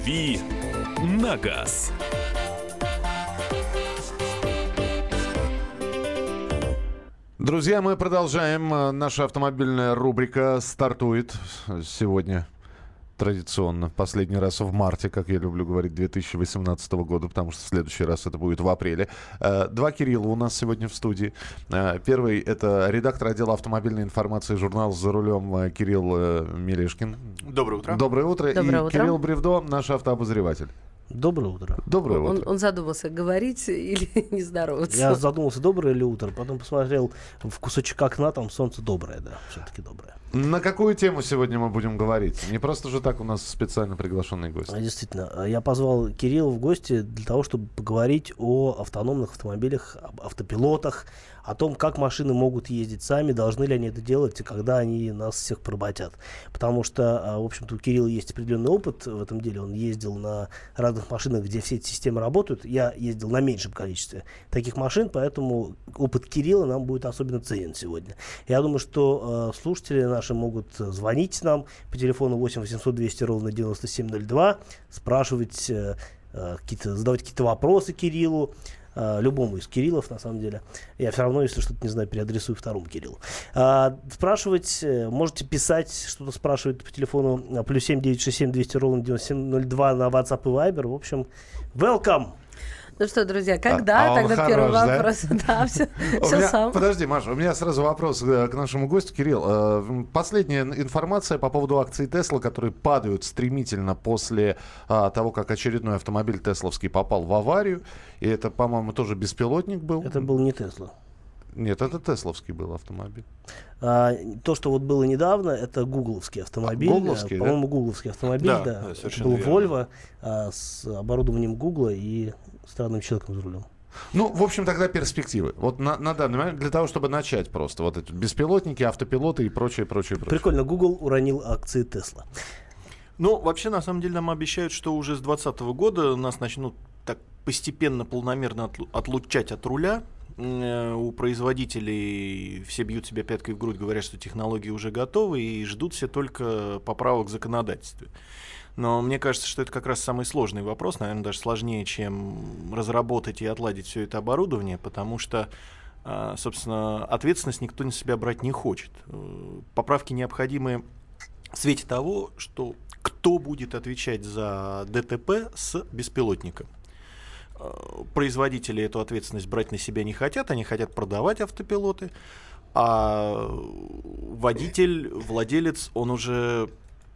«Дави на газ». Друзья, мы продолжаем. Наша автомобильная рубрика стартует сегодня традиционно. Последний раз в марте, как я люблю говорить, 2018 года, потому что в следующий раз это будет в апреле. Э, два Кирилла у нас сегодня в студии. Э, первый — это редактор отдела автомобильной информации журнала «За рулем» э, Кирилл Мелешкин. Доброе утро. Доброе утро. Доброе И утро. Кирилл Бревдо, наш автообозреватель. Доброе утро. Доброе Он, утро. он задумался, говорить или не здороваться. Я задумался, доброе ли утро, потом посмотрел в кусочек окна, там солнце доброе, да, все-таки доброе. На какую тему сегодня мы будем говорить? Не просто же так у нас специально приглашенный гость. А, Действительно, а, я позвал Кирилла в гости для того, чтобы поговорить о автономных автомобилях, об автопилотах, о том, как машины могут ездить сами, должны ли они это делать, и когда они нас всех поработят. Потому что, а, в общем-то, у Кирилла есть определенный опыт в этом деле. Он ездил на разных машинах, где все эти системы работают. Я ездил на меньшем количестве таких машин, поэтому опыт Кирилла нам будет особенно ценен сегодня. Я думаю, что э, слушатели наши могут звонить нам по телефону 8 800 200 ровно 9702, спрашивать э, э, какие-то, задавать какие-то вопросы Кириллу, э, любому из Кириллов, на самом деле. Я все равно, если что-то не знаю, переадресую второму Кириллу. А, спрашивать, э, можете писать, что-то спрашивать по телефону э, плюс 7 967 200 ровно 9702 на WhatsApp и Viber. В общем, welcome! Ну что, друзья, когда а он тогда первый хорош, да? вопрос? Да, все, все меня- сам. Подожди, Маша, у меня сразу вопрос э, к нашему гостю. Кирилл, э, последняя информация по поводу акций Тесла, которые падают стремительно после а, того, как очередной автомобиль Тесловский попал в аварию. И это, по-моему, тоже беспилотник был. Это был не Тесла. Нет, это Тесловский был автомобиль. А, то, что вот было недавно, это гугловский автомобиль. А, гугловский, А, да? По-моему, гугловский автомобиль, Да, да. был верно. Volvo а, с оборудованием Гугла и странным человеком за рулем. Ну, в общем, тогда перспективы. Вот на, на данный момент, для того, чтобы начать просто. Вот эти беспилотники, автопилоты и прочее, прочее, прочее. Прикольно, Google уронил акции Тесла. Ну, вообще, на самом деле, нам обещают, что уже с 2020 года нас начнут так постепенно, полномерно отлу- отлучать от руля. Э, У производителей все бьют себя пяткой в грудь, говорят, что технологии уже готовы и ждут все только поправок в законодательстве. Но мне кажется, что это как раз самый сложный вопрос, наверное, даже сложнее, чем разработать и отладить все это оборудование, потому что, а, собственно, ответственность никто на себя брать не хочет. Э, Поправки необходимы в свете того, что кто будет отвечать за ДТП с беспилотником. Э, Производители эту ответственность брать на себя не хотят, они хотят продавать автопилоты, а водитель, владелец, он уже,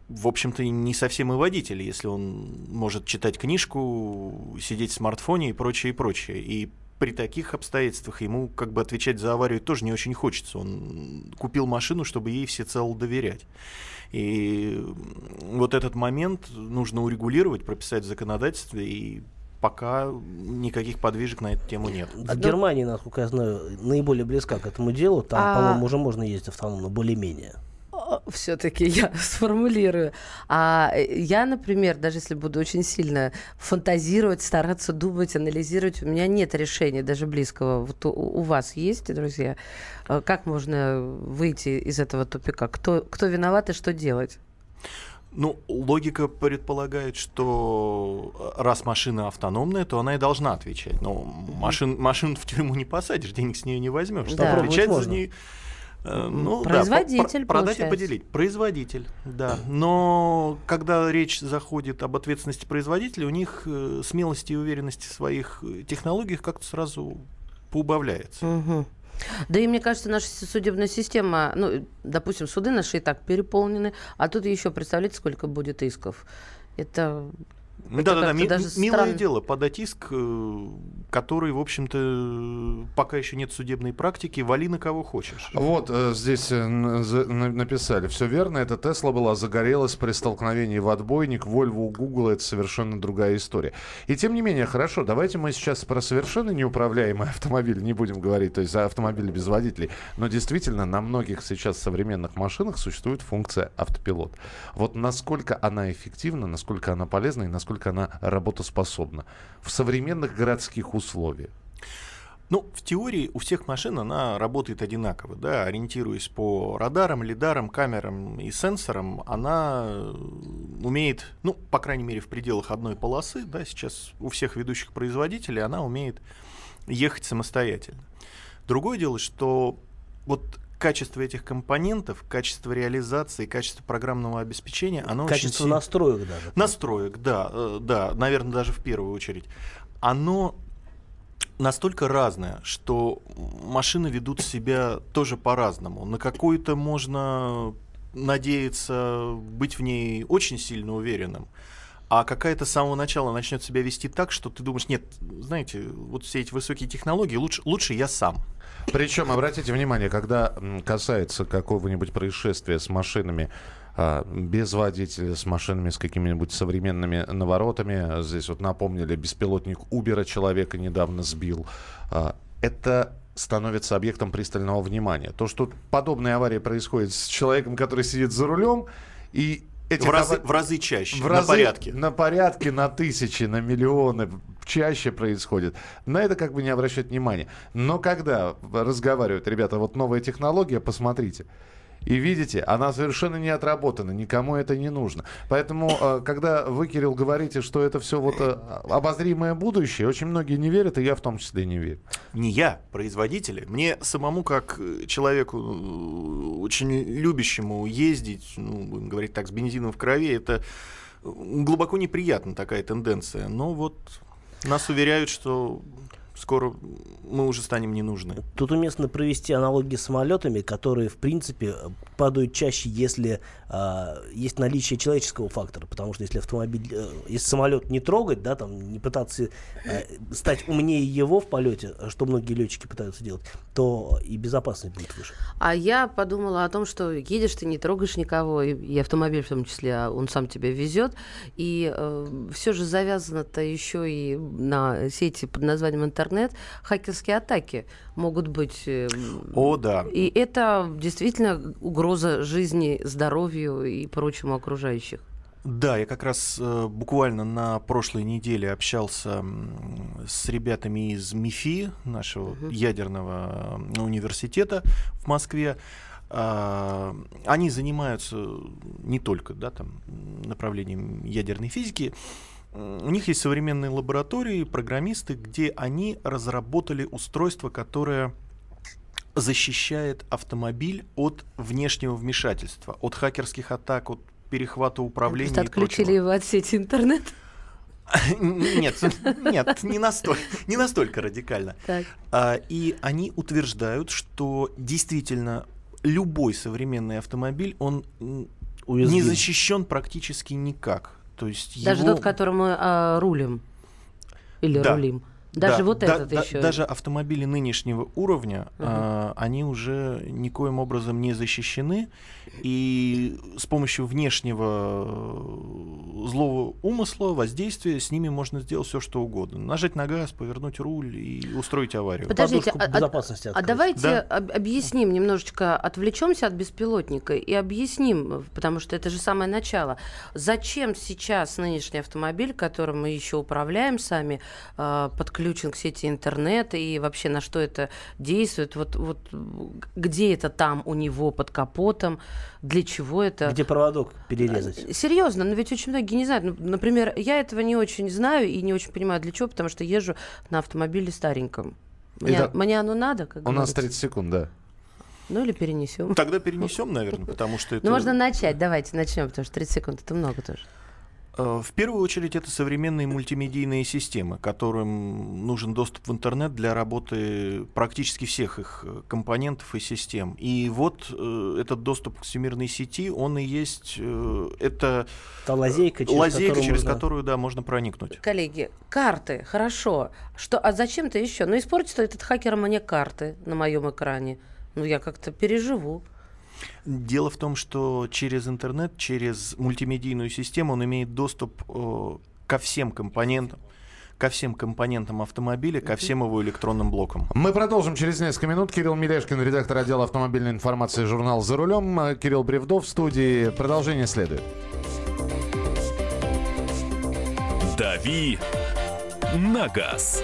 в общем-то, не совсем и водитель, если он может читать книжку, сидеть в смартфоне и прочее, и прочее. И при таких обстоятельствах ему как бы отвечать за аварию тоже не очень хочется. Он купил машину, чтобы ей всецело доверять. И вот этот момент нужно урегулировать, прописать в законодательстве, и пока никаких подвижек на эту тему нет. В Одно- Германии, насколько я знаю, наиболее близка к этому делу. Там, А- по-моему, уже можно ездить автономно, более-менее. Все-таки я сформулирую. А э, я, например, даже если буду очень сильно фантазировать, стараться думать, анализировать, у меня нет решения даже близкого. Вот у, у вас есть, друзья? Э, Как можно выйти из этого тупика? Кто, кто виноват и что делать? Ну, логика предполагает, что э, раз машина автономная, то она и должна отвечать. Но машин, машину в тюрьму не посадишь, денег с нее не возьмешь. Да. Отвечать за нее. Э, Ну, да, Производитель, про- продать и поделить. Производитель, да. Но когда речь заходит об ответственности производителя, у них э, смелости и уверенности в своих э, технологиях как-то сразу поубавляется. Мгм. Да и мне кажется, наша судебная система, ну, допустим, суды наши и так переполнены, а тут еще, представляете, сколько будет исков. Это Да-да-да, как-то ми- даже милое дело подать иск, э, который, в общем-то, пока еще нет судебной практики, вали на кого хочешь. Вот э, здесь э, написали. Все верно, эта Тесла была загорелась при столкновении в отбойник. Вольво у Гугла это совершенно другая история. И тем не менее, хорошо, давайте мы сейчас про совершенно неуправляемый автомобиль не будем говорить, то есть за автомобили без водителей. Но действительно, на многих сейчас современных машинах существует функция автопилот. Вот насколько она эффективна, насколько она полезна и насколько она работоспособна в современных городских условиях. Ну, в теории у всех машин она работает одинаково, да, ориентируясь по радарам, лидарам, камерам и сенсорам, она э, умеет, ну, по крайней мере, в пределах одной полосы, да, сейчас у всех ведущих производителей она умеет ехать самостоятельно. Другое дело, что вот качество этих компонентов, качество реализации, качество программного обеспечения, оно Качество очень... настроек даже. Настроек, да, э, да, наверное, даже в первую очередь. Оно настолько разное, что машины ведут себя тоже по-разному. На какую-то можно надеяться быть в ней очень сильно уверенным, а какая-то с самого начала начнет себя вести так, что ты думаешь, нет, знаете, вот все эти высокие технологии, лучше, лучше я сам. Причем, обратите внимание, когда касается какого-нибудь происшествия с машинами, а, без водителя, с машинами с какими-нибудь современными наворотами. Здесь вот напомнили, беспилотник Убера человека недавно сбил. А, Это становится объектом пристального внимания. То, что подобные аварии происходят с человеком, который сидит за рулем, и этих В разы, в разы чаще, в на разы- порядке. На порядке, на тысячи, на миллионы чаще происходит. На это как бы не обращать внимания. Но когда разговаривают, ребята, вот новая технология, посмотрите. И видите, она совершенно не отработана, никому это не нужно. Поэтому, э, когда вы, Кирилл, говорите, что это все вот э, обозримое будущее, очень многие не верят, и я в том числе не верю. Не я, производители. Мне самому, как э, человеку, очень любящему ездить, ну, будем говорить так, с бензином в крови, это глубоко неприятна такая тенденция. Но вот нас уверяют, что скоро мы уже станем не нужны. Тут уместно провести аналогии с самолетами, которые, в принципе, падают чаще, если а, есть наличие человеческого фактора. Потому что если автомобиль, э, если самолет не трогать, да, там не пытаться э, стать умнее его в полете, что многие летчики пытаются делать, то и безопасность будет выше. А я подумала о том, что едешь ты, не трогаешь никого, и, и автомобиль в том числе, а он сам тебя везет. И все же завязано-то еще и на сети под названием интернет. Хакерские атаки могут быть. э, О, да. И это действительно угроза жизни, здоровью и прочему окружающих. Да, я как раз э, буквально на прошлой неделе общался с ребятами из МИФИ, нашего ядерного э, университета в Москве. А, они занимаются не только да, там, направлением ядерной физики. У них есть современные лаборатории, программисты, где они разработали устройство, которое защищает автомобиль от внешнего вмешательства, от хакерских атак, от перехвата управления. Просто отключили его от сети интернет. Нет, нет, не настолько, не настолько радикально. Так. А, И они утверждают, что действительно любой современный автомобиль, он Уязвим. не защищен практически никак. То есть Даже его- тот, которым мы а, рулим. Или Да. рулим. Даже Да, вот да, этот да, еще. Даже автомобили нынешнего уровня, Ага. а, они уже никоим образом не защищены, и с помощью внешнего э, злого умысла, воздействия, с ними можно сделать все, что угодно. Нажать на газ, повернуть руль и устроить аварию. Подождите, Подушку а- а- безопасности А давайте Да. об- объясним немножечко, отвлечемся от беспилотника и объясним, потому что это же самое начало. Зачем сейчас нынешний автомобиль, которым мы еще управляем сами, э, подключен к сети интернет и вообще на что это действует? Вот, вот где это там у него под капотом? Для чего это? Где проводок перерезать? Серьезно, но ведь очень многие не знают. Ну, Например, я этого не очень знаю и не очень понимаю, для чего, потому что езжу на автомобиле стареньком. Мне, Итак, мне оно надо, как У нас говорится? 30 секунд, да. Ну или перенесем. Тогда перенесем, наверное, потому что это... Ну, можно начать, давайте начнем, потому что 30 секунд это много тоже. Э, В первую очередь это современные мультимедийные системы, которым нужен доступ в интернет для работы практически всех их э, компонентов и систем. И вот э, этот доступ к всемирной сети, он и есть э, это Та лазейка, через лазейка, которую через можно- которую да, можно проникнуть. Коллеги, карты, хорошо. Что, а зачем-то еще? Ну, испортит этот хакер мне карты на моем экране. Ну, я как-то переживу. Дело в том, что через интернет, через мультимедийную систему он имеет доступ э, ко всем компонентам, ко всем компонентам автомобиля, ко всем его электронным блокам. Мы продолжим через несколько минут. Кирилл Мелешкин, редактор отдела автомобильной информации журнал «За рулем». Э, Кирилл Бревдов в студии. Продолжение следует. «Дави на газ».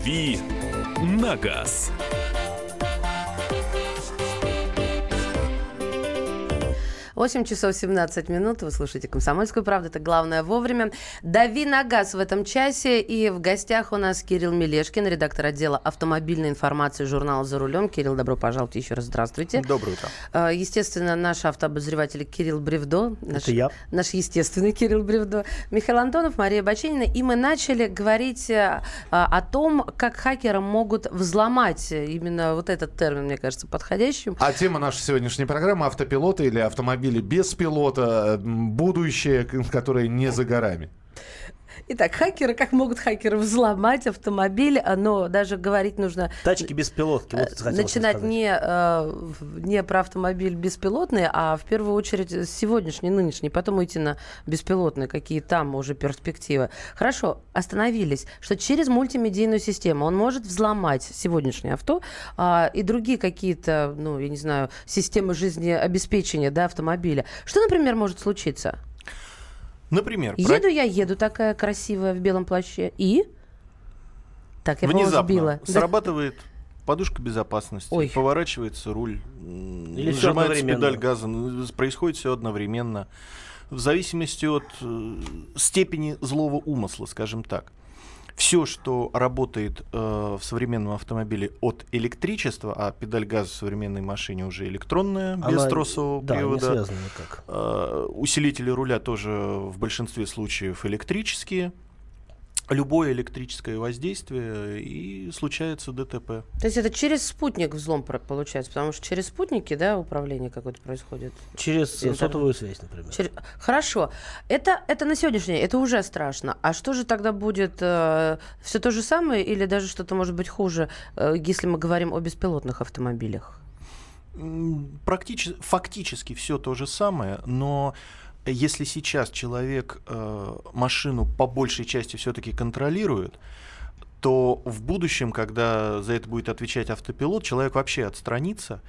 «Дави на газ». 8 часов 17 минут. Вы слушаете «Комсомольскую правду». Это главное вовремя. Дави на газ в этом часе. И в гостях у нас Кирилл Мелешкин, редактор отдела автомобильной информации журнала «За рулем». Кирилл, добро пожаловать еще раз. Здравствуйте. Доброе утро. А, Естественно, наш автообозреватель Кирилл Бревдо. Наш, Это я. Наш естественный Кирилл Бревдо. Михаил Антонов, Мария Бачинина. И мы начали говорить э, о том, как хакеры могут взломать именно вот этот термин, мне кажется, подходящим. А тема нашей сегодняшней программы автопилоты или автомобили без пилота, будущее, которое не за горами. Итак, хакеры, как могут хакеры взломать автомобиль, но даже говорить нужно... Тачки без пилотки. Вот э, начинать не, э, не про автомобиль беспилотный, а в первую очередь сегодняшний, нынешний, потом идти на беспилотные, какие там уже перспективы. Хорошо, остановились, что через мультимедийную систему он может взломать сегодняшнее авто а, и другие какие-то, ну, я не знаю, системы жизнеобеспечения да, автомобиля. Что, например, может случиться? Например, про- Еду я, еду такая красивая в белом плаще. И? Так, я внезапно сбила. Да. срабатывает подушка безопасности, Ой. поворачивается руль, Или одновременно. педаль газа, происходит все одновременно. В зависимости от э, степени злого умысла, скажем так. Все, что работает э, в современном автомобиле от электричества, а педаль газа в современной машине уже электронная, без Она- тросового Да, не привода. связано никак. Э, Усилители руля тоже в большинстве случаев электрические. Любое электрическое воздействие и случается ДТП. То есть это через спутник взлом получается, потому что через спутники, да, управление какое-то происходит. Через Интернет. сотовую связь, например. Через- Хорошо, это, это на сегодняшний день, это уже страшно. А что же тогда будет? все то же самое или даже что-то может быть хуже, э, если мы говорим о беспилотных автомобилях? Практически, фактически все то же самое, но если сейчас человек э, машину по большей части все-таки контролирует, то в будущем, когда за это будет отвечать автопилот, человек вообще отстранится,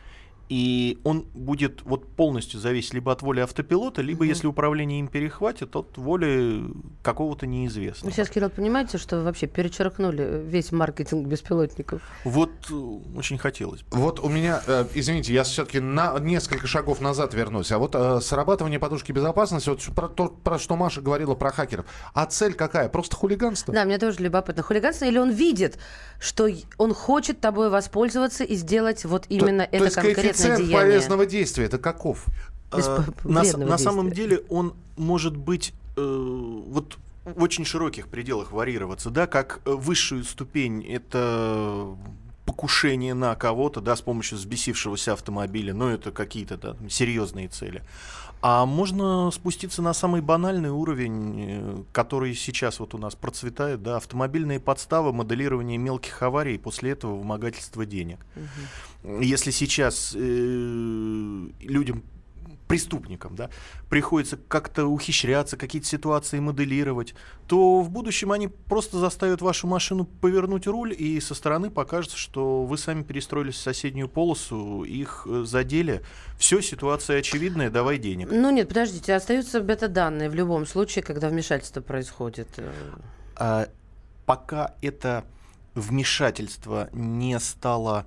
и он будет вот полностью зависеть либо от воли автопилота, либо Мгм. если управление им перехватит, от воли какого-то неизвестного. сейчас, Кирилл, понимаете, что вы вообще перечеркнули весь маркетинг беспилотников? Вот э, очень хотелось бы. Вот у меня, э, извините, я все-таки на несколько шагов назад вернусь. А вот э, срабатывание подушки безопасности, вот про то, про что Маша говорила про хакеров. А цель какая? Просто хулиганство? Да, мне тоже любопытно. Хулиганство или он видит, что он хочет тобой воспользоваться и сделать вот именно то, это то есть конкретное коэффициент деяние? полезного действия, это каков? А, п- на, на самом деле он может быть э, вот в очень широких пределах варьироваться, да, как э, высшую ступень это покушение на кого-то, да, с помощью взбесившегося автомобиля, но это какие-то да, серьезные цели. А можно спуститься на самый банальный уровень, э, который сейчас вот у нас процветает, да, автомобильные подставы, моделирование мелких аварий, после этого вымогательство денег. Если сейчас э, людям преступникам, да, приходится как-то ухищряться, какие-то ситуации моделировать, то в будущем они просто заставят вашу машину повернуть руль, и со стороны покажется, что вы сами перестроились в соседнюю полосу, их э, задели. Все, ситуация очевидная, давай денег. Ну нет, подождите, остаются бета-данные в любом случае, когда вмешательство происходит. Э, А пока это вмешательство не стало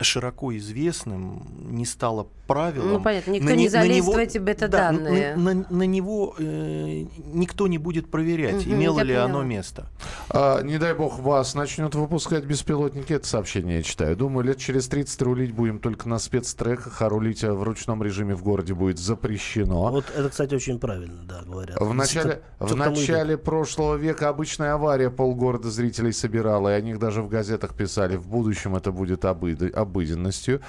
широко известным, не стало правилом. Ну, понятно, никто на не не- на залезет него- в эти да, бета-данные. на, на- на него э, никто не будет проверять, Мгм, имело ли поняла. оно место. А, не дай бог вас начнут выпускать беспилотники. Это сообщение я читаю. Думаю, лет через 30 рулить будем только на спецтреках, а рулить э, в ручном режиме в городе будет запрещено. Вот это, кстати, очень правильно, да, говорят. В начале, Что- в начале прошлого века обычная авария полгорода зрителей собирала, и о них даже в газетах писали. В будущем это будет обыд- обыденностью.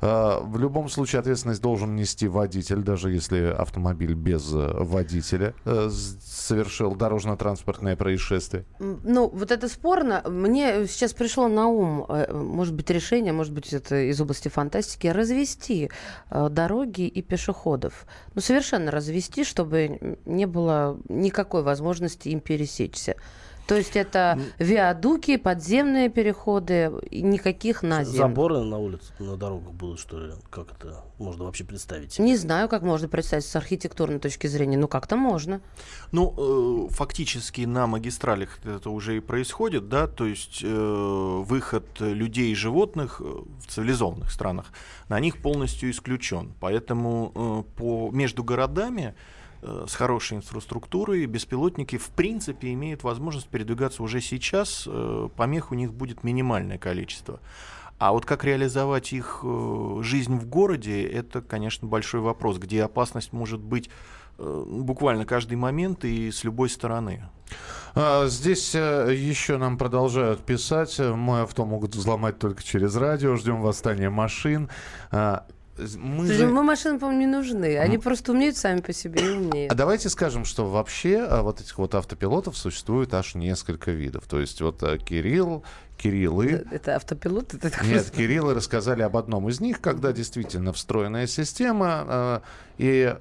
Э, В любом случае ответственность должен нести водитель, даже если автомобиль без э, водителя э, совершил дорожно-транспортное происшествие. Ну, вот это спорно. Мне сейчас пришло на ум, э, может быть, решение, может быть, это из области фантастики, развести э, дороги и пешеходов. Ну, совершенно развести, чтобы не было никакой возможности им пересечься. То есть это виадуки, подземные переходы, и никаких на землю. Заборы на улице, на дорогах будут, что ли? Как это можно вообще представить? Не знаю, как можно представить с архитектурной точки зрения, но как-то можно. Ну, э, фактически на магистралях это уже и происходит, да, то есть э, выход людей и животных э, в цивилизованных странах на них полностью исключен. Поэтому э, по, между городами с хорошей инфраструктурой беспилотники в принципе имеют возможность передвигаться уже сейчас, э, помех у них будет минимальное количество. А вот как реализовать их э, жизнь в городе, это, конечно, большой вопрос, где опасность может быть э, буквально каждый момент и с любой стороны. А, Здесь э, еще нам продолжают писать. Э, Мой авто могут взломать только через радио. Ждем восстания машин. Мы Слушай, за- мы машины, по-моему, не нужны. Они просто умеют сами по себе и умнеют. А давайте скажем, что вообще а, вот этих вот автопилотов существует аж несколько видов. То есть вот а, Кирилл, Кириллы, Это автопилот? Это так Нет, Кириллы рассказали об одном из них, когда действительно встроенная система, э, и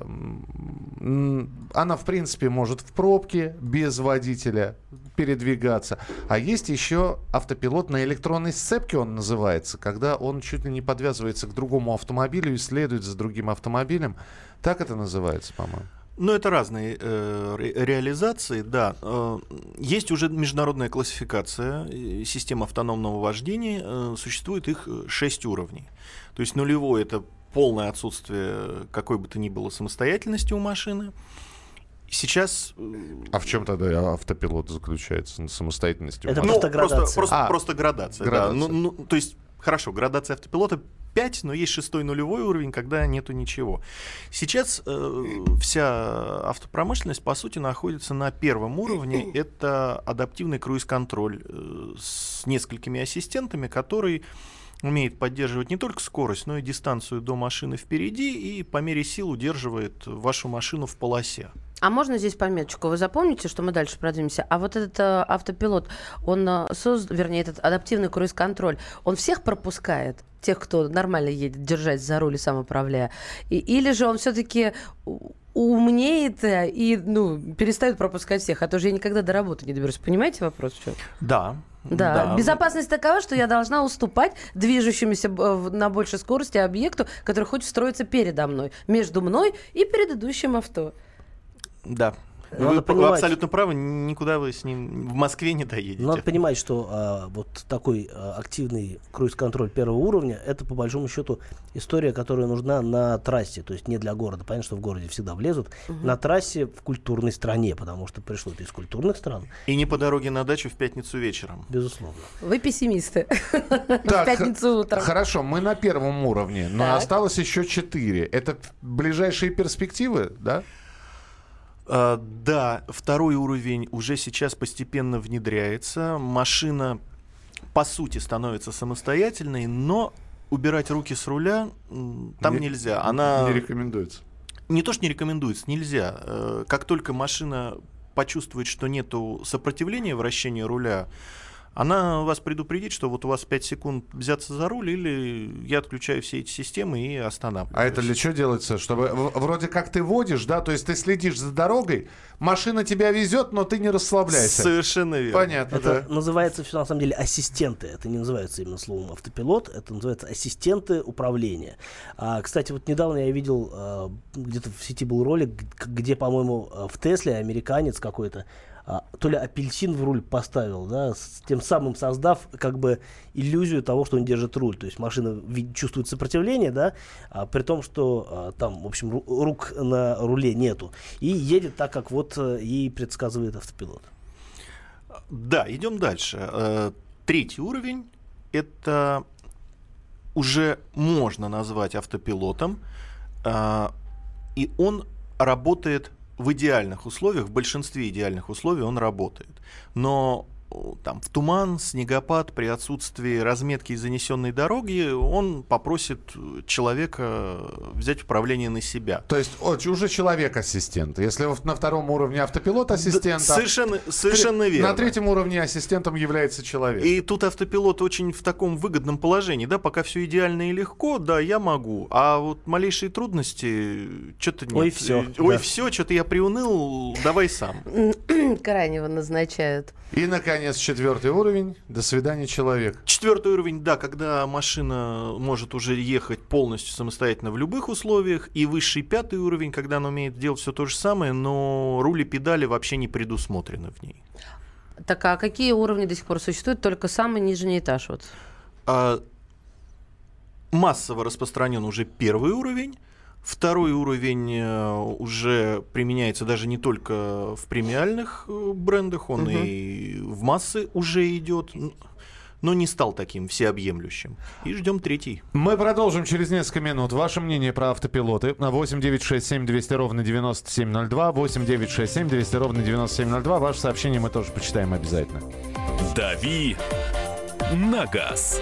она, в принципе, может в пробке без водителя передвигаться. А есть еще автопилот на электронной сцепке, он называется, когда он чуть ли не подвязывается к другому автомобилю и следует за другим автомобилем. Так это называется, по-моему. Ну, это разные э, ре- реализации, да. Э, есть уже международная классификация э, систем автономного вождения. э, существует их э, шесть уровней. То есть нулевой это полное отсутствие какой бы то ни было самостоятельности у машины. Сейчас э, А в чем тогда автопилот заключается? На самостоятельности? Это машины? просто градация. Просто, А, просто градация. да. градация. Ну, ну, то есть, хорошо, градация автопилота 5, но есть шестой нулевой уровень, когда нету ничего. Сейчас э, вся автопромышленность, по сути, находится на первом уровне. Это адаптивный круиз-контроль э, с несколькими ассистентами, который умеет поддерживать не только скорость, но и дистанцию до машины впереди и по мере сил удерживает вашу машину в полосе. А можно здесь пометочку? Вы запомните, что мы дальше продвинемся? А вот этот э, автопилот, он э, создан, вернее, этот адаптивный круиз-контроль, он всех пропускает? Тех, кто нормально едет, держать за руль и сам управляя? И, или же он все-таки умнеет э, и ну, перестает пропускать всех? А то же я никогда до работы не доберусь. Понимаете вопрос? в чём? Да. Да. Безопасность такова, что я должна уступать движущемуся э, на большей скорости объекту, который хочет строиться передо мной, между мной и предыдущим авто. Да. Надо вы, вы понимать- абсолютно правы, никуда вы с ним в Москве не доедете. Надо понимать, что а, вот такой а, активный круиз-контроль первого уровня это по большому счету история, которая нужна на трассе, то есть не для города. Понятно, что в городе всегда влезут. На трассе в культурной стране, потому что пришло это из культурных стран, И не по дороге на дачу в пятницу вечером. безусловно. Вы пессимисты. В пятницу утром. Хорошо, мы на первом уровне, но Так. осталось еще четыре. Это ближайшие перспективы, да? А, да, второй уровень уже сейчас постепенно внедряется. Машина, по сути, становится самостоятельной, но убирать руки с руля там Не- нельзя. Она Не рекомендуется. не то, что не рекомендуется, нельзя. Э, Как только машина почувствует, что нету сопротивления вращения руля, она вас предупредит, что вот у вас 5 секунд взяться за руль, или я отключаю все эти системы и останавливаюсь. А это для чего делается? Чтобы вроде как ты водишь, да, то есть ты следишь за дорогой, машина тебя везет, но ты не расслабляйся. Совершенно верно. Понятно, Это да. называется все на самом деле ассистенты. Это не называется именно словом автопилот, это называется ассистенты управления. А, кстати, вот недавно я видел, а, где-то в сети был ролик, где, по-моему, а, в Тесле американец какой-то то ли апельсин в руль поставил, да, с тем самым создав как бы иллюзию того, что он держит руль. То есть машина чувствует сопротивление, да, а, при том, что а, там, в общем, ру- рук на руле нету. И едет так, как вот э, ей предсказывает автопилот. Да, идем дальше. Э, Третий уровень это уже можно назвать автопилотом, а, и он работает в идеальных условиях, в большинстве идеальных условий он работает. Но там, в туман, снегопад, при отсутствии разметки и занесенной дороги, он попросит человека взять управление на себя. То есть о, уже человек-ассистент. Если на втором уровне автопилот ассистент, да, совершенно, совершенно верно. На третьем уровне ассистентом является человек. И тут автопилот очень в таком выгодном положении, да, пока все идеально и легко, да, я могу, а вот малейшие трудности, что-то нет. Ой, все. Ой, да. все, что-то я приуныл, давай сам. Крайнего назначают. И, наконец, четвертый уровень. До свидания, человек. Четвертый уровень, да, когда машина может уже ехать полностью самостоятельно в любых условиях. И высший пятый уровень, когда она умеет делать все то же самое, но рули педали вообще не предусмотрены в ней. Так а какие уровни до сих пор существуют? Только самый нижний этаж вот. А, массово распространен уже первый уровень. Второй уровень э, уже применяется даже не только в премиальных э, брендах, он угу. и в массы уже идет но не стал таким всеобъемлющим. И ждем третий. Мы продолжим через несколько минут. Ваше мнение про автопилоты. 8 9 6 7 200 ровно 9702. 8 9 6 7 200 ровно 9702. Ваше сообщение мы тоже почитаем обязательно. Дави на газ.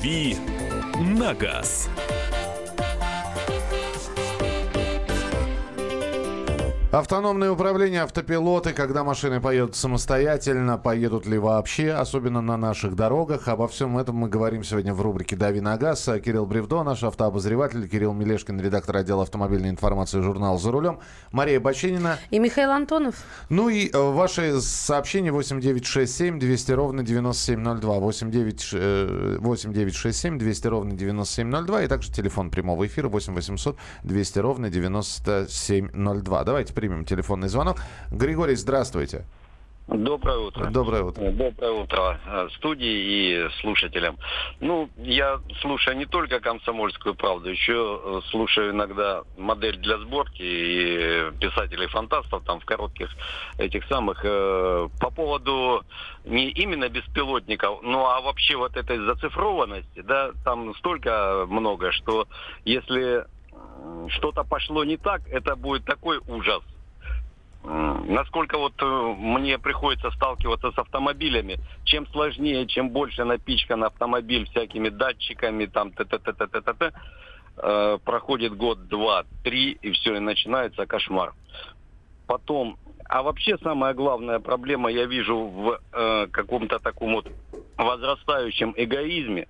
«Дави на газ». Автономное управление, автопилоты, когда машины поедут самостоятельно, поедут ли вообще, особенно на наших дорогах. Обо всем этом мы говорим сегодня в рубрике «Дави на газ». Кирилл Бревдо, наш автообозреватель, Кирилл Мелешкин, редактор отдела автомобильной информации журнала «За рулем», Мария Баченина. И Михаил Антонов. Ну и э, ваши сообщения 8967 200 ровно 9702. 8967 200 ровно 9702. И также телефон прямого эфира 8 800 200 ровно 9702. Давайте примем телефонный звонок. Григорий, здравствуйте. Доброе утро. Доброе утро. Доброе утро э, студии и слушателям. Ну, я слушаю не только «Комсомольскую правду», еще э, слушаю иногда модель для сборки и писателей-фантастов там в коротких этих самых. Э, по поводу не именно беспилотников, ну а вообще вот этой зацифрованности, да, там столько много, что если что-то пошло не так, это будет такой ужас. Насколько вот э, мне приходится сталкиваться с автомобилями, чем сложнее, чем больше напичкан автомобиль всякими датчиками, там т т т т т т т э, проходит год, два, три, и все, и начинается кошмар. Потом, а вообще самая главная проблема я вижу в э, каком-то таком вот возрастающем эгоизме.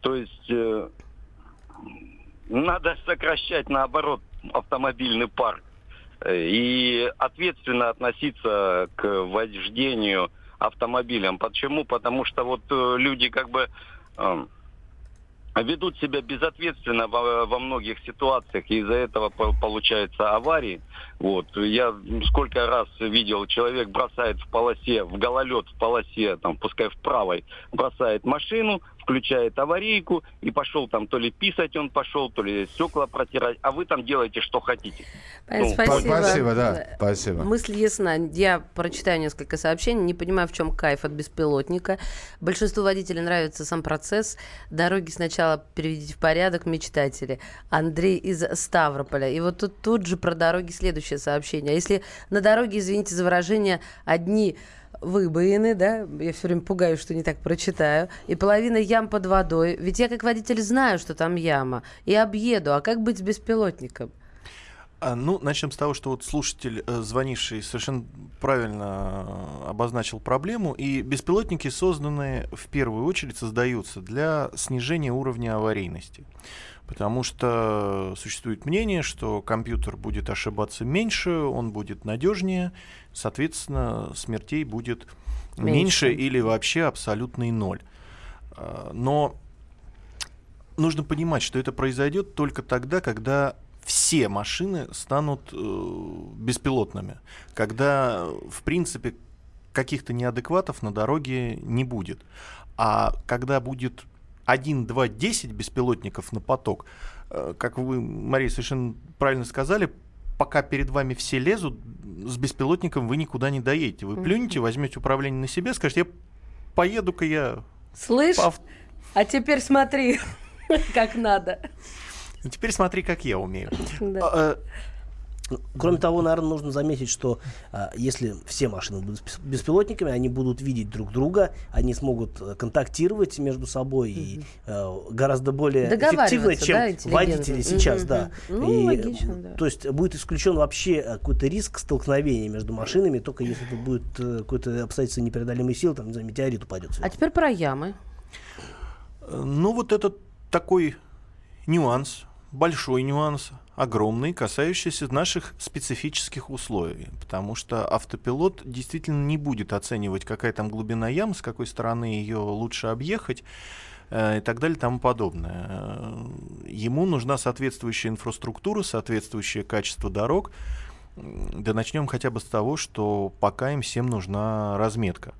То есть э, надо сокращать, наоборот, автомобильный парк и ответственно относиться к вождению автомобилем. Почему? Потому что вот э, люди как бы э, ведут себя безответственно во, во многих ситуациях, и из-за этого получаются аварии. Вот. Я сколько раз видел, человек бросает в полосе, в гололед в полосе, там, пускай в правой, бросает машину, включает аварийку и пошел там то ли писать он пошел, то ли стекла протирать, а вы там делаете, что хотите. Ну, спасибо. Спасибо, да, спасибо. Мысль ясна. Я прочитаю несколько сообщений, не понимаю, в чем кайф от беспилотника. Большинству водителей нравится сам процесс. Дороги сначала переведите в порядок, мечтатели. Андрей из Ставрополя. И вот тут, тут же про дороги следующее сообщение. А если на дороге, извините за выражение, одни выбоины, да, я все время пугаюсь, что не так прочитаю, и половина ям под водой, ведь я как водитель знаю, что там яма, и объеду, а как быть с беспилотником? А, ну, начнем с того, что вот слушатель, э, звонивший, совершенно правильно э, обозначил проблему. И беспилотники созданы в первую очередь, создаются для снижения уровня аварийности. Потому что существует мнение, что компьютер будет ошибаться меньше, он будет надежнее, соответственно, смертей будет меньше, меньше или вообще абсолютный ноль. А, но нужно понимать, что это произойдет только тогда, когда все машины станут э, беспилотными, когда, в принципе, каких-то неадекватов на дороге не будет. А когда будет 1, 2, 10 беспилотников на поток, э, как вы, Мария, совершенно правильно сказали, пока перед вами все лезут, с беспилотником вы никуда не доедете. Вы плюнете, возьмете управление на себя, скажете, я поеду-ка я... Слышь, по ав- а теперь смотри, как надо. Теперь смотри, как я умею. Да. Э, Кроме того, наверное, нужно заметить, что а, если все машины будут бес- беспилотниками, они будут видеть друг друга, они смогут э, контактировать между собой и э, гораздо более эффективно, чем да, водители сейчас, Мгм, да. Ну, И, логично, да. То есть будет исключен вообще э, какой-то риск столкновения между машинами, только если тут будет э, какое-то обстоятельство непреодолимой силы, там, не знаю, метеорит упадет. А теперь про ямы. Ну, вот это такой нюанс, большой нюанс, огромный, касающийся наших специфических условий. Потому что автопилот действительно не будет оценивать, какая там глубина ям, с какой стороны ее лучше объехать э, и так далее и тому подобное. Э, Ему нужна соответствующая инфраструктура, соответствующее качество дорог. Да начнем хотя бы с того, что пока им всем нужна разметка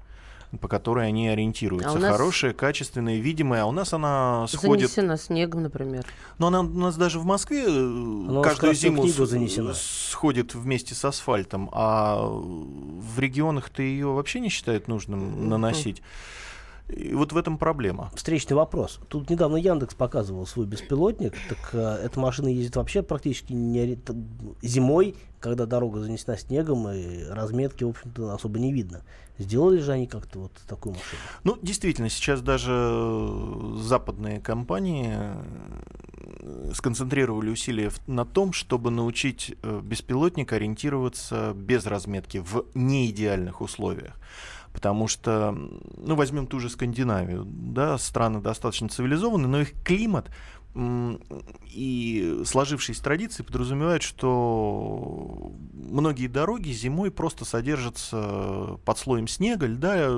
по которой они ориентируются. А нас- Хорошая, качественная, видимая. А у нас она сходит... Занесена снегом, например. Но она у нас даже в Москве э, в каждую зиму занесена. сходит вместе с асфальтом, а в регионах-то ее вообще не считают нужным наносить. И вот в этом проблема. Встречный вопрос. Тут недавно Яндекс показывал свой беспилотник. Так э, эта машина ездит вообще практически не зимой, когда дорога занесена снегом и разметки, в общем-то, особо не видно. Сделали же они как-то вот такую машину? Ну, действительно, сейчас даже западные компании э, сконцентрировали усилия на том, чтобы научить э, беспилотник ориентироваться без разметки в неидеальных условиях. Потому что, ну, возьмем ту же Скандинавию, да, страны достаточно цивилизованные, но их климат и сложившиеся традиции подразумевают, что многие дороги зимой просто содержатся под слоем снега, льда.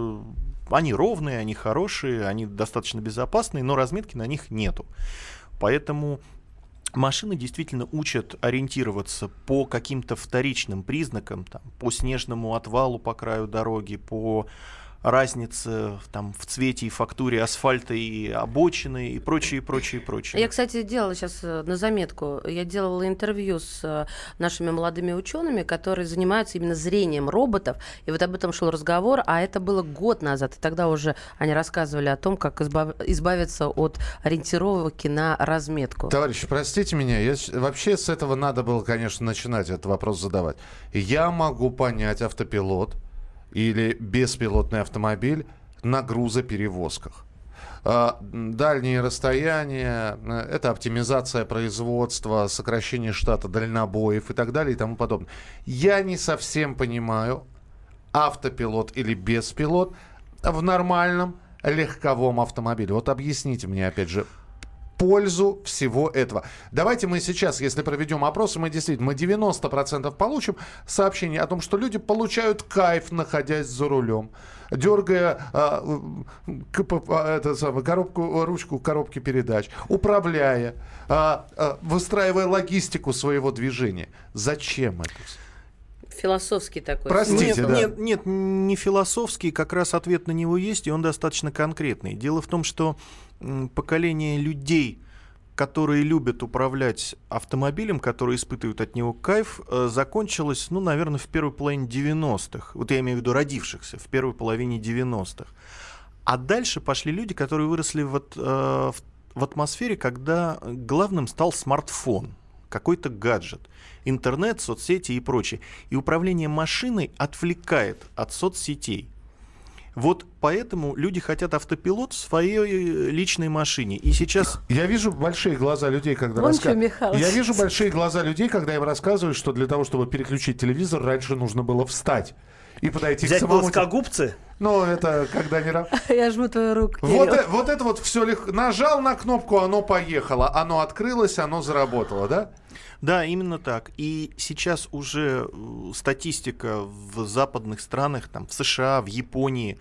Они ровные, они хорошие, они достаточно безопасные, но разметки на них нету. Поэтому машины действительно учат ориентироваться по каким-то вторичным признакам, там, по снежному отвалу по краю дороги, по разнице в- там, в цвете и фактуре асфальта и обочины и прочее, прочее, прочее. Я, кстати, делала сейчас на заметку. Я делала интервью с э, нашими молодыми учеными, которые занимаются именно зрением роботов. И вот об этом шел разговор, а это было год назад. И тогда уже они рассказывали о том, как избав- избавиться от ориентировки на разметку. Товарищи, простите меня, я вообще с этого надо было, конечно, начинать этот вопрос задавать. Я могу понять автопилот или беспилотный автомобиль на грузоперевозках. А, Дальние расстояния, э, это оптимизация производства, сокращение штата дальнобоев и так далее и тому подобное. Я не совсем понимаю, автопилот или беспилот в нормальном легковом автомобиле. Вот объясните мне, опять же, пользу всего этого. Давайте мы сейчас, если проведем опрос, мы действительно, мы 90% получим сообщение о том, что люди получают кайф, находясь за рулем, дергая а, КП, а, это самое, коробку, ручку коробки передач, управляя, а, а, выстраивая логистику своего движения. Зачем это? Философский такой. Простите, нет, да. нет, нет, не философский, как раз ответ на него есть, и он достаточно конкретный. Дело в том, что поколение людей, которые любят управлять автомобилем, которые испытывают от него кайф, э, закончилось, ну, наверное, в первой половине 90-х. Вот я имею в виду родившихся в первой половине 90-х. А дальше пошли люди, которые выросли в, от- э, в, в атмосфере, когда главным стал смартфон, какой-то гаджет, интернет, соцсети и прочее. И управление машиной отвлекает от соцсетей. Вот поэтому люди хотят автопилот в своей э, личной машине. И сейчас Я вижу большие глаза людей, когда Вон раска- чё, Михалыч. Я вижу большие глаза людей, когда им рассказывают, что для того, чтобы переключить телевизор, раньше нужно было встать и подойти Взять к самому... плоскогубцы? Ну, это когда не... Я жму твою руку. Вот, э- вот это вот все легко. Нажал на кнопку, оно поехало. Оно открылось, оно заработало, да? Да, именно так. И сейчас уже э, статистика в западных странах, там, в США, в Японии,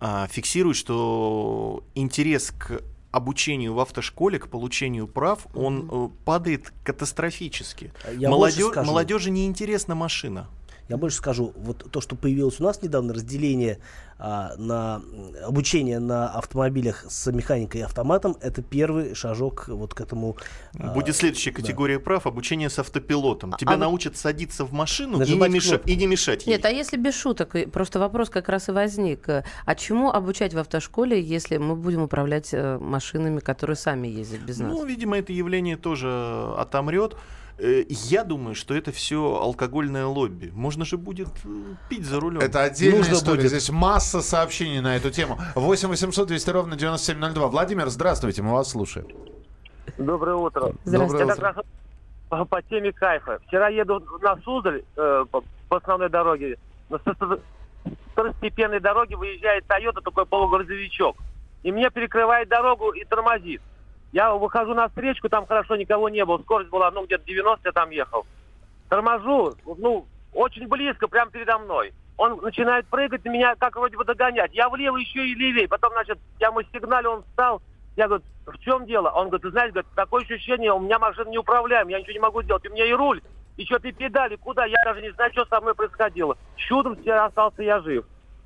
а, фиксирует, что интерес к обучению в автошколе, к получению прав, он э, падает катастрофически. Я Молодежь, молодежи неинтересна машина. Я больше скажу, вот то, что появилось у нас недавно, разделение а, на обучение на автомобилях с механикой и автоматом, это первый шажок вот к этому. а, Будет следующая да. категория прав обучение с автопилотом. А- Тебя а научат садиться в машину и не, меша- и не мешать ей. Нет, а если без шуток, просто вопрос как раз и возник. А чему обучать в автошколе, если мы будем управлять э, машинами, которые сами ездят без нас? Ну, видимо, это явление тоже отомрет. Э, Я думаю, что это все алкогольное лобби. Можно же будет э, пить за рулем. Это отдельная Нужно история. будет. Здесь масса сообщений на эту тему. 8 800 200 ровно 9702. Владимир, здравствуйте, мы вас слушаем. Доброе утро. Здравствуйте. Доброе раз по, по теме кайфа. Вчера еду на Суздаль э, по, по основной дороге. На сто- второстепенной дороге выезжает Тойота, такой полугрузовичок. И мне перекрывает дорогу и тормозит. Я выхожу на встречку, там хорошо никого не было. Скорость была, ну, где-то 90 я там ехал. Торможу, ну, очень близко, прямо передо мной. Он начинает прыгать меня, как вроде бы догонять. Я влево еще и левее. Потом, значит, я ему сигналю, он встал. Я говорю, в чем дело? Он говорит, ты знаешь, говорит, такое ощущение, у меня машина не управляем, я ничего не могу сделать. И мне и руль, и что ты педали, куда, я даже не знаю, что со мной происходило. Чудом все остался я жив.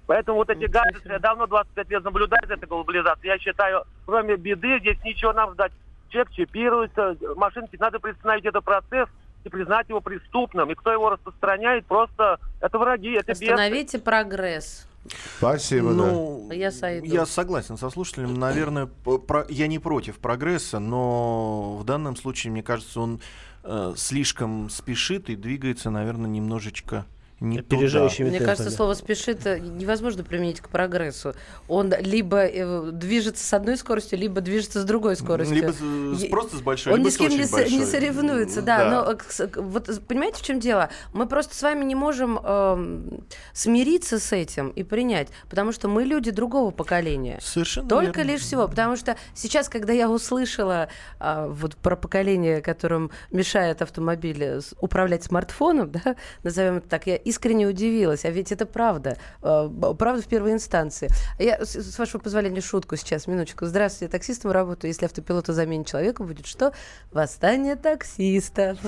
Поэтому вот эти гаджеты, я давно 25 лет наблюдаю за этой глобализацией. Я считаю, кроме беды, здесь ничего нам ждать. Человек чипируется, машинки, надо приостановить этот процесс и признать его преступным. И кто его распространяет, просто это враги, это бедствие. Остановите прогресс. Спасибо, да. Ну, Я сойду. я согласен со слушателем. Наверное, про- я не против прогресса, но в данном случае, мне кажется, он э, слишком спешит и двигается, наверное, немножечко не туда. Опережающими Мне темпами. кажется, слово «спешит» э, невозможно применить к прогрессу. Он либо э, движется с одной скоростью, либо движется с другой скоростью. Либо с- просто с большой, Он либо ни с кем не, со- не большой. соревнуется, да. Да. Но э, вот понимаете, в чем дело? Мы просто с вами не можем эм, смириться с этим и принять, потому что мы люди другого поколения. Совершенно Только верно. лишь всего, потому что сейчас, когда я услышала а, вот про поколение, которым мешает автомобиль э, управлять смартфоном, да, назовем это так, я искренне удивилась, а ведь это правда, э, правда в первой инстанции. Я, с, вашего позволения, шутку сейчас, минуточку. Здравствуйте, я таксистом работаю, если автопилота заменит человека, будет что? Восстание таксиста.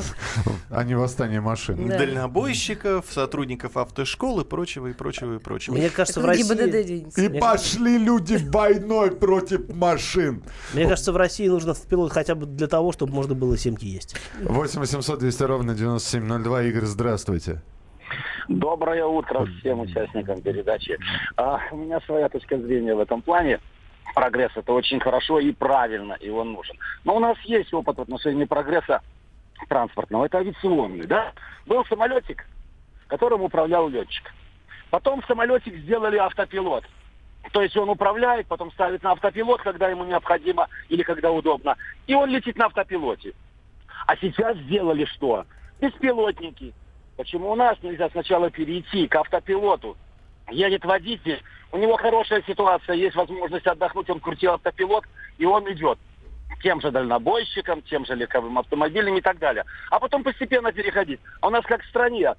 А не восстание машин. Да. Дальнобойщиков, сотрудников автошколы, прочего и прочего и прочего. Мне кажется, в России... И пошли люди войной против машин. Мне кажется, в России нужно автопилот хотя бы для того, чтобы можно было семки есть. 8 800 200 ровно 9702. Игорь, здравствуйте. Доброе утро всем участникам передачи. А, у меня своя точка зрения в этом плане. Прогресс это очень хорошо и правильно, и он нужен. Но у нас есть опыт в отношении прогресса транспортного. Это авиационный, да? Был самолетик, которым управлял летчик. Потом самолетик сделали автопилот. То есть он управляет, потом ставит на автопилот, когда ему необходимо или когда удобно. И он летит на автопилоте. А сейчас сделали что? Беспилотники. Почему у нас нельзя сначала перейти к автопилоту? Едет водитель, у него хорошая ситуация, есть возможность отдохнуть, он крутил автопилот, и он идет тем же дальнобойщиком, тем же легковым автомобилем и так далее. А потом постепенно переходить. А у нас как в стране.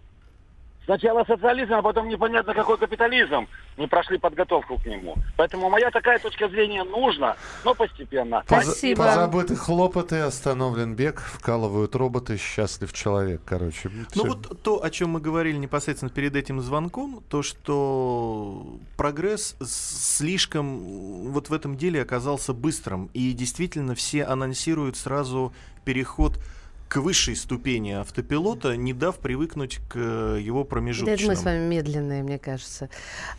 Сначала социализм, а потом непонятно какой капитализм. Не прошли подготовку к нему. Поэтому моя такая точка зрения нужна, но постепенно. Поза- Позабыты хлопоты, остановлен бег, вкалывают роботы, счастлив человек. Короче, Ну всё. вот то, о чем мы говорили непосредственно перед этим звонком, то, что прогресс слишком вот в этом деле оказался быстрым. И действительно все анонсируют сразу переход к высшей ступени автопилота, не дав привыкнуть к э, его Да промежуточным. это мы с вами медленные, мне кажется.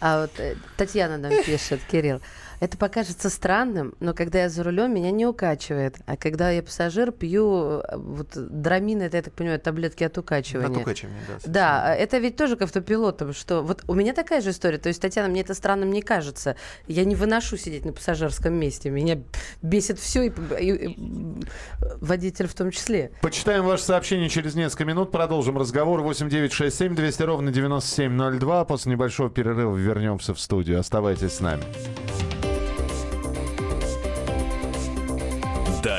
А вот э, Татьяна нам пишет, Кирилл, это покажется странным, но когда я за рулем, меня не укачивает. А когда я пассажир, пью э, вот драмин, это, я так понимаю, таблетки от укачивания. От укачивания, да, Да, а это ведь тоже к автопилотам, что вот у меня такая же история. То есть, Татьяна, мне это странным не кажется. Я не выношу сидеть на пассажирском месте. Меня бесит все, и, и- и водитель в том числе. Почитаем ваше сообщение через несколько минут. Продолжим разговор. 8 9 6 7 200 ровно 9702. После небольшого перерыва вернемся в студию. Оставайтесь с нами.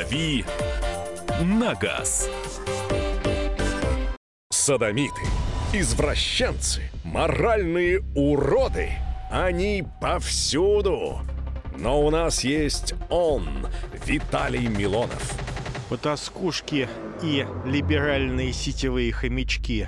«Дави на газ». Садомиты, извращенцы, моральные уроды. Они повсюду. Но у нас есть он, Виталий Милонов. Потаскушки и либеральные сетевые хомячки.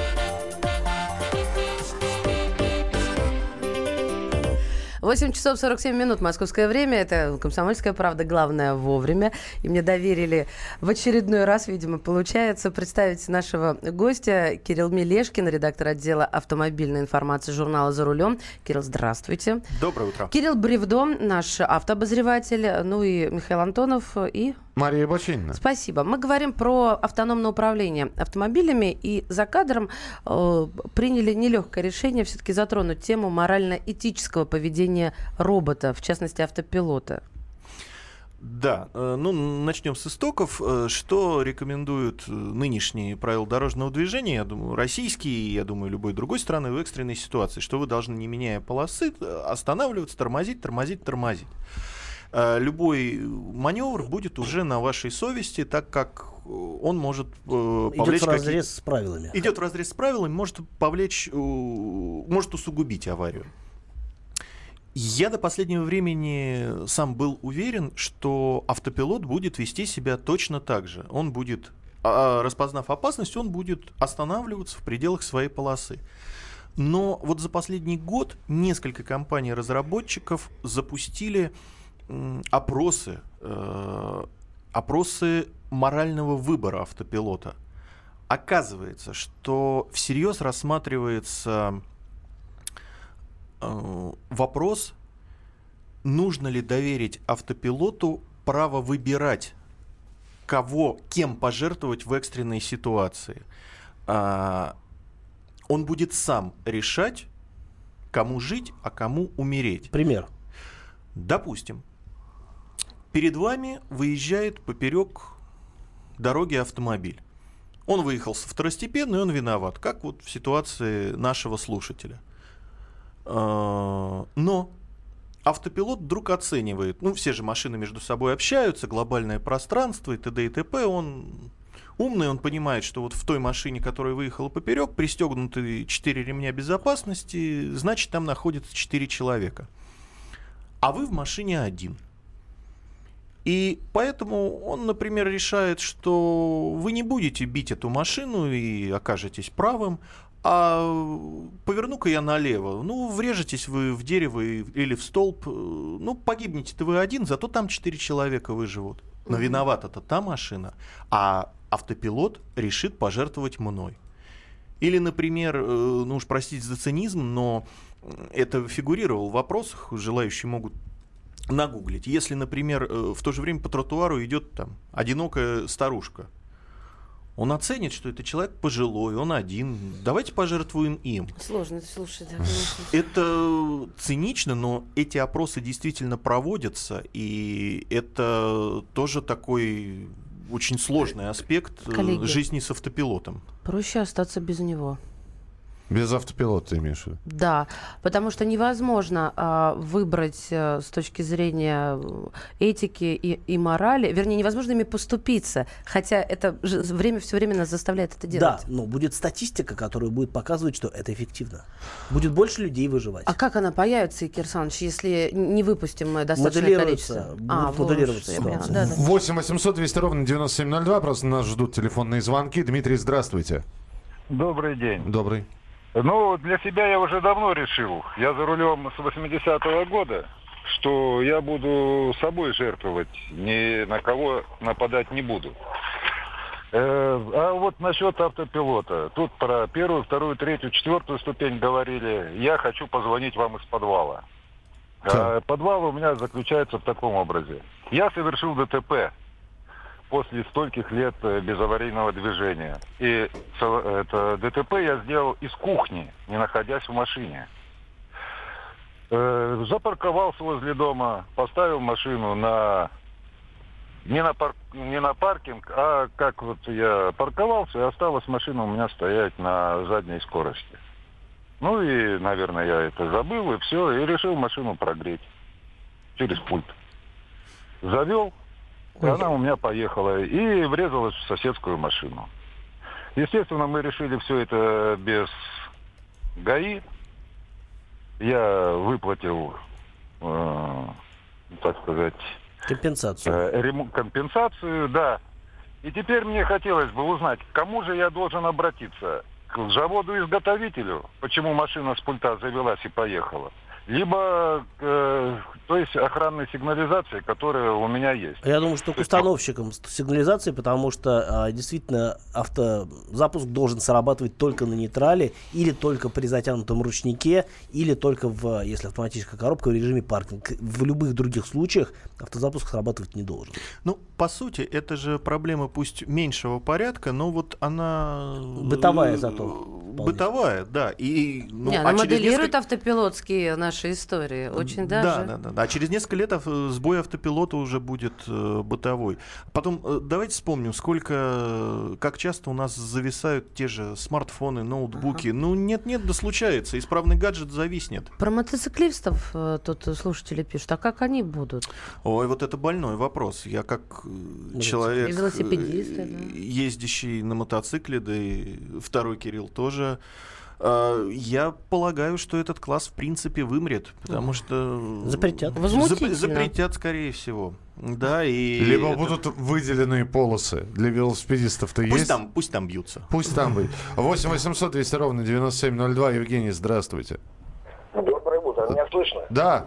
8 часов 47 минут московское время. Это «Комсомольская правда». Главное вовремя. И мне доверили в очередной раз, видимо, получается, представить нашего гостя Кирилл Мелешкин, редактор отдела автомобильной информации журнала «За рулем». Кирилл, здравствуйте. Доброе утро. Кирилл Бревдо, наш автообозреватель. Ну и Михаил Антонов и Мария Бочинина. Спасибо. Мы говорим про автономное управление автомобилями, и за кадром э, приняли нелегкое решение все-таки затронуть тему морально-этического поведения робота, в частности автопилота. Да, э, ну начнем с истоков. Э, что рекомендуют э, нынешние правила дорожного движения, я думаю, российские, я думаю, любой другой страны в экстренной ситуации, что вы должны, не меняя полосы, останавливаться, тормозить, тормозить, тормозить. Э, любой маневр будет уже на вашей совести, так как он может э, повлечь... Идет в разрез с правилами. Идет в разрез с правилами, может повлечь, э, может усугубить аварию. Я до последнего времени сам был уверен, что автопилот будет вести себя точно так же. Он будет, а, распознав опасность, он будет останавливаться в пределах своей полосы. Но вот за последний год несколько компаний-разработчиков запустили э, опросы морального выбора автопилота. Оказывается, что всерьез рассматривается э, вопрос, нужно ли доверить автопилоту право выбирать, кого, кем пожертвовать в экстренной ситуации. А, он будет сам решать, кому жить, а кому умереть. Пример. Допустим, Перед вами выезжает поперек дороги автомобиль. Он выехал со второстепенной, он виноват, как вот в ситуации нашего слушателя. А, но автопилот вдруг оценивает, ну все же машины между собой общаются, глобальное пространство и т.д. и т.п. Он умный, он понимает, что вот в той машине, которая выехала поперек, пристегнуты 4 ремня безопасности, значит там находится 4 человека. А вы в машине один – и поэтому он, например, решает, что вы не будете бить эту машину и окажетесь правым, а поверну-ка я налево. Ну, врежетесь вы в дерево или в столб. Ну, погибнете-то вы один, зато там четыре человека выживут. Но угу. виновата-то та машина, а автопилот решит пожертвовать мной. Или, например, э, ну уж простите за цинизм, но это фигурировал в вопросах, желающие могут нагуглить. Если, например, э, в то же время по тротуару идет там одинокая старушка, он оценит, что это человек пожилой, он один. Давайте пожертвуем им. Сложно слушать. Да, это цинично, но эти опросы действительно проводятся, и это тоже такой очень сложный аспект э, Коллеги, жизни с автопилотом. Проще остаться без него. Без автопилота ты имеешь в виду? Да, потому что невозможно а, выбрать а, с точки зрения э, этики и, и морали, вернее, невозможно ими поступиться, хотя это время все время нас заставляет это делать. Да, но будет статистика, которая будет показывать, что это эффективно. Будет больше людей выживать. А как она появится, Икер Саныч, если не выпустим достаточное количество? А, моделироваться вот, да, да. 8 800 200 ровно 9702, просто нас ждут телефонные звонки. Дмитрий, здравствуйте. Добрый день. Добрый. Ну, для себя я уже давно решил. Я за рулем с 80-го года, что я буду собой жертвовать, ни на кого нападать не буду. Э, а вот насчет автопилота. Тут про первую, вторую, третью, четвертую ступень говорили. Я хочу позвонить вам из подвала. А подвал у меня заключается в таком образе. Я совершил ДТП после стольких лет э, безаварийного движения. И это ДТП я сделал из кухни, не находясь в машине. Э, запарковался возле дома, поставил машину на не на, пар... не на паркинг, а как вот я парковался, и осталась машина у меня стоять на задней скорости. Ну и, наверное, я это забыл, и все, и решил машину прогреть через пульт. Завел, и она у меня поехала и врезалась в соседскую машину. Естественно, мы решили все это без ГАИ. Я выплатил, э, так сказать, Компенсацию. э, рему- компенсацию, да. И теперь мне хотелось бы узнать, к кому же я должен обратиться? К заводу-изготовителю, почему машина с пульта завелась и поехала? Либо, э, то есть, охранной сигнализации, которая у меня есть. Я думаю, что к установщикам сигнализации, потому что а, действительно автозапуск должен срабатывать только на нейтрале или только при затянутом ручнике, или только в, если автоматическая коробка, в режиме паркинг. В любых других случаях автозапуск срабатывать не должен. Ну, по сути, это же проблема пусть меньшего порядка, но вот она... э, Бытовая зато. Вполне. Бытовая, да. И, ну, Не, а она через моделирует несколько- автопилотские наши истории. Очень даже. Да, да, да, да. А через несколько лет сбой автопилота уже будет э, бытовой. Потом э, давайте вспомним, сколько, как часто у нас зависают те же смартфоны, ноутбуки. Ну нет-нет, да случается. Исправный гаджет зависнет. Про мотоциклистов э, тут слушатели пишут. А как они будут? Ой, вот это больной вопрос. Я как э, человек, велосипедисты, э, да. ездящий на мотоцикле, да и второй Кирилл тоже, э, я полагаю, что этот класс в принципе вымрет, потому что... Запретят. Зап- Возмутительно. запретят, скорее всего. Да, и... Либо это- будут выделенные полосы для велосипедистов-то Пусть есть. там, пусть там бьются. Пусть там будет. 8 800 200 ровно 9702. Евгений, здравствуйте. Доброе утро. Меня слышно? Да.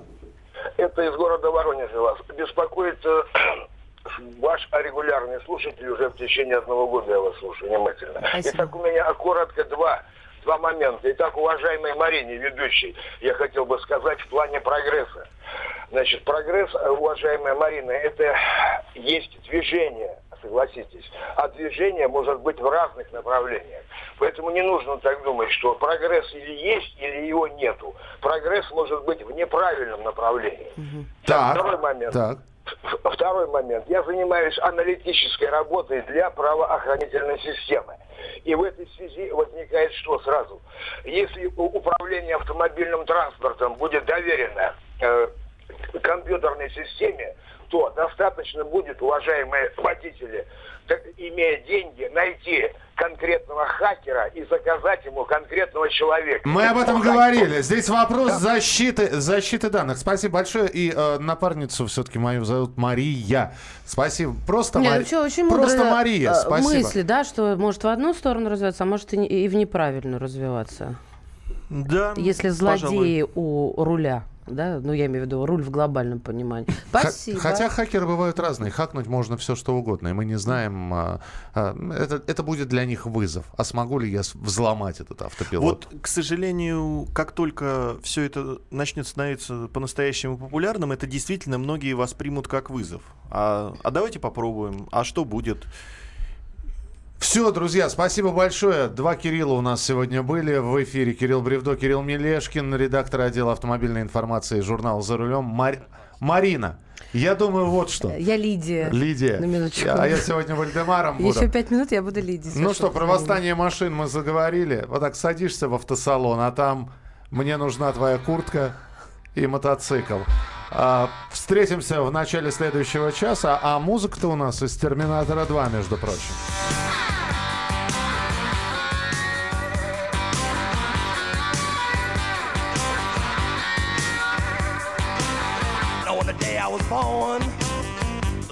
Это из города Воронежа вас. Беспокоит э, ваш регулярный слушатель уже в течение одного года я вас слушаю внимательно. Спасибо. Итак, у меня коротко два, два момента. Итак, уважаемой Марине, ведущей, я хотел бы сказать в плане прогресса. Значит, прогресс, э, уважаемая Марина, это есть движение, согласитесь. А движение может быть в разных направлениях. Поэтому не нужно так думать, что прогресс или есть, или его нету. Прогресс может быть в неправильном направлении. Так. Второй момент. Так. Второй момент. Я занимаюсь аналитической работой для правоохранительной системы. И в этой связи возникает что сразу? Если управление автомобильным транспортом будет доверено э, компьютерной системе, то достаточно будет, уважаемые водители, так, имея деньги, найти конкретного хакера и заказать ему конкретного человека. Мы об этом говорили. Здесь вопрос защиты, защиты данных. Спасибо большое. И э, напарницу все-таки мою зовут Мария. Спасибо. Просто, Не, Мари- вообще очень Просто Мария. э, Спасибо. мысли, да, что может в одну сторону развиваться, а может и, и в неправильную развиваться. Да, Если злодеи у руля, да, ну я имею в виду руль в глобальном понимании. Спасибо. Хотя хакеры бывают разные. Хакнуть можно все, что угодно. И мы не знаем, а, а, это, это будет для них вызов. А смогу ли я взломать этот автопилот? Вот, к сожалению, как только все это начнет становиться по-настоящему популярным, это действительно многие воспримут как вызов. А, а давайте попробуем. А что будет? Все, друзья, спасибо большое. Два Кирилла у нас сегодня были в эфире. Кирилл Бревдо, Кирилл Мелешкин, редактор отдела автомобильной информации журнала «За рулем». Мар- Марина, я думаю, вот что. Я Лидия. Лидия. На минуточку. А я сегодня Вальдемаром буду. Еще пять минут я буду Лидией. Ну что, про восстание машин мы заговорили. Вот так садишься в автосалон, а там мне нужна твоя куртка и мотоцикл. А, встретимся в начале следующего часа, а музыка-то у нас из «Терминатора 2», между прочим.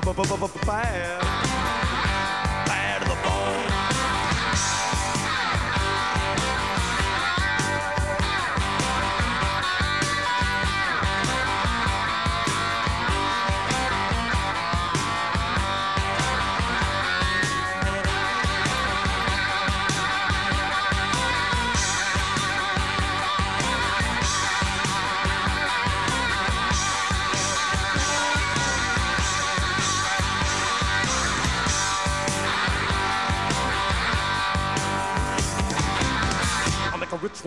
path.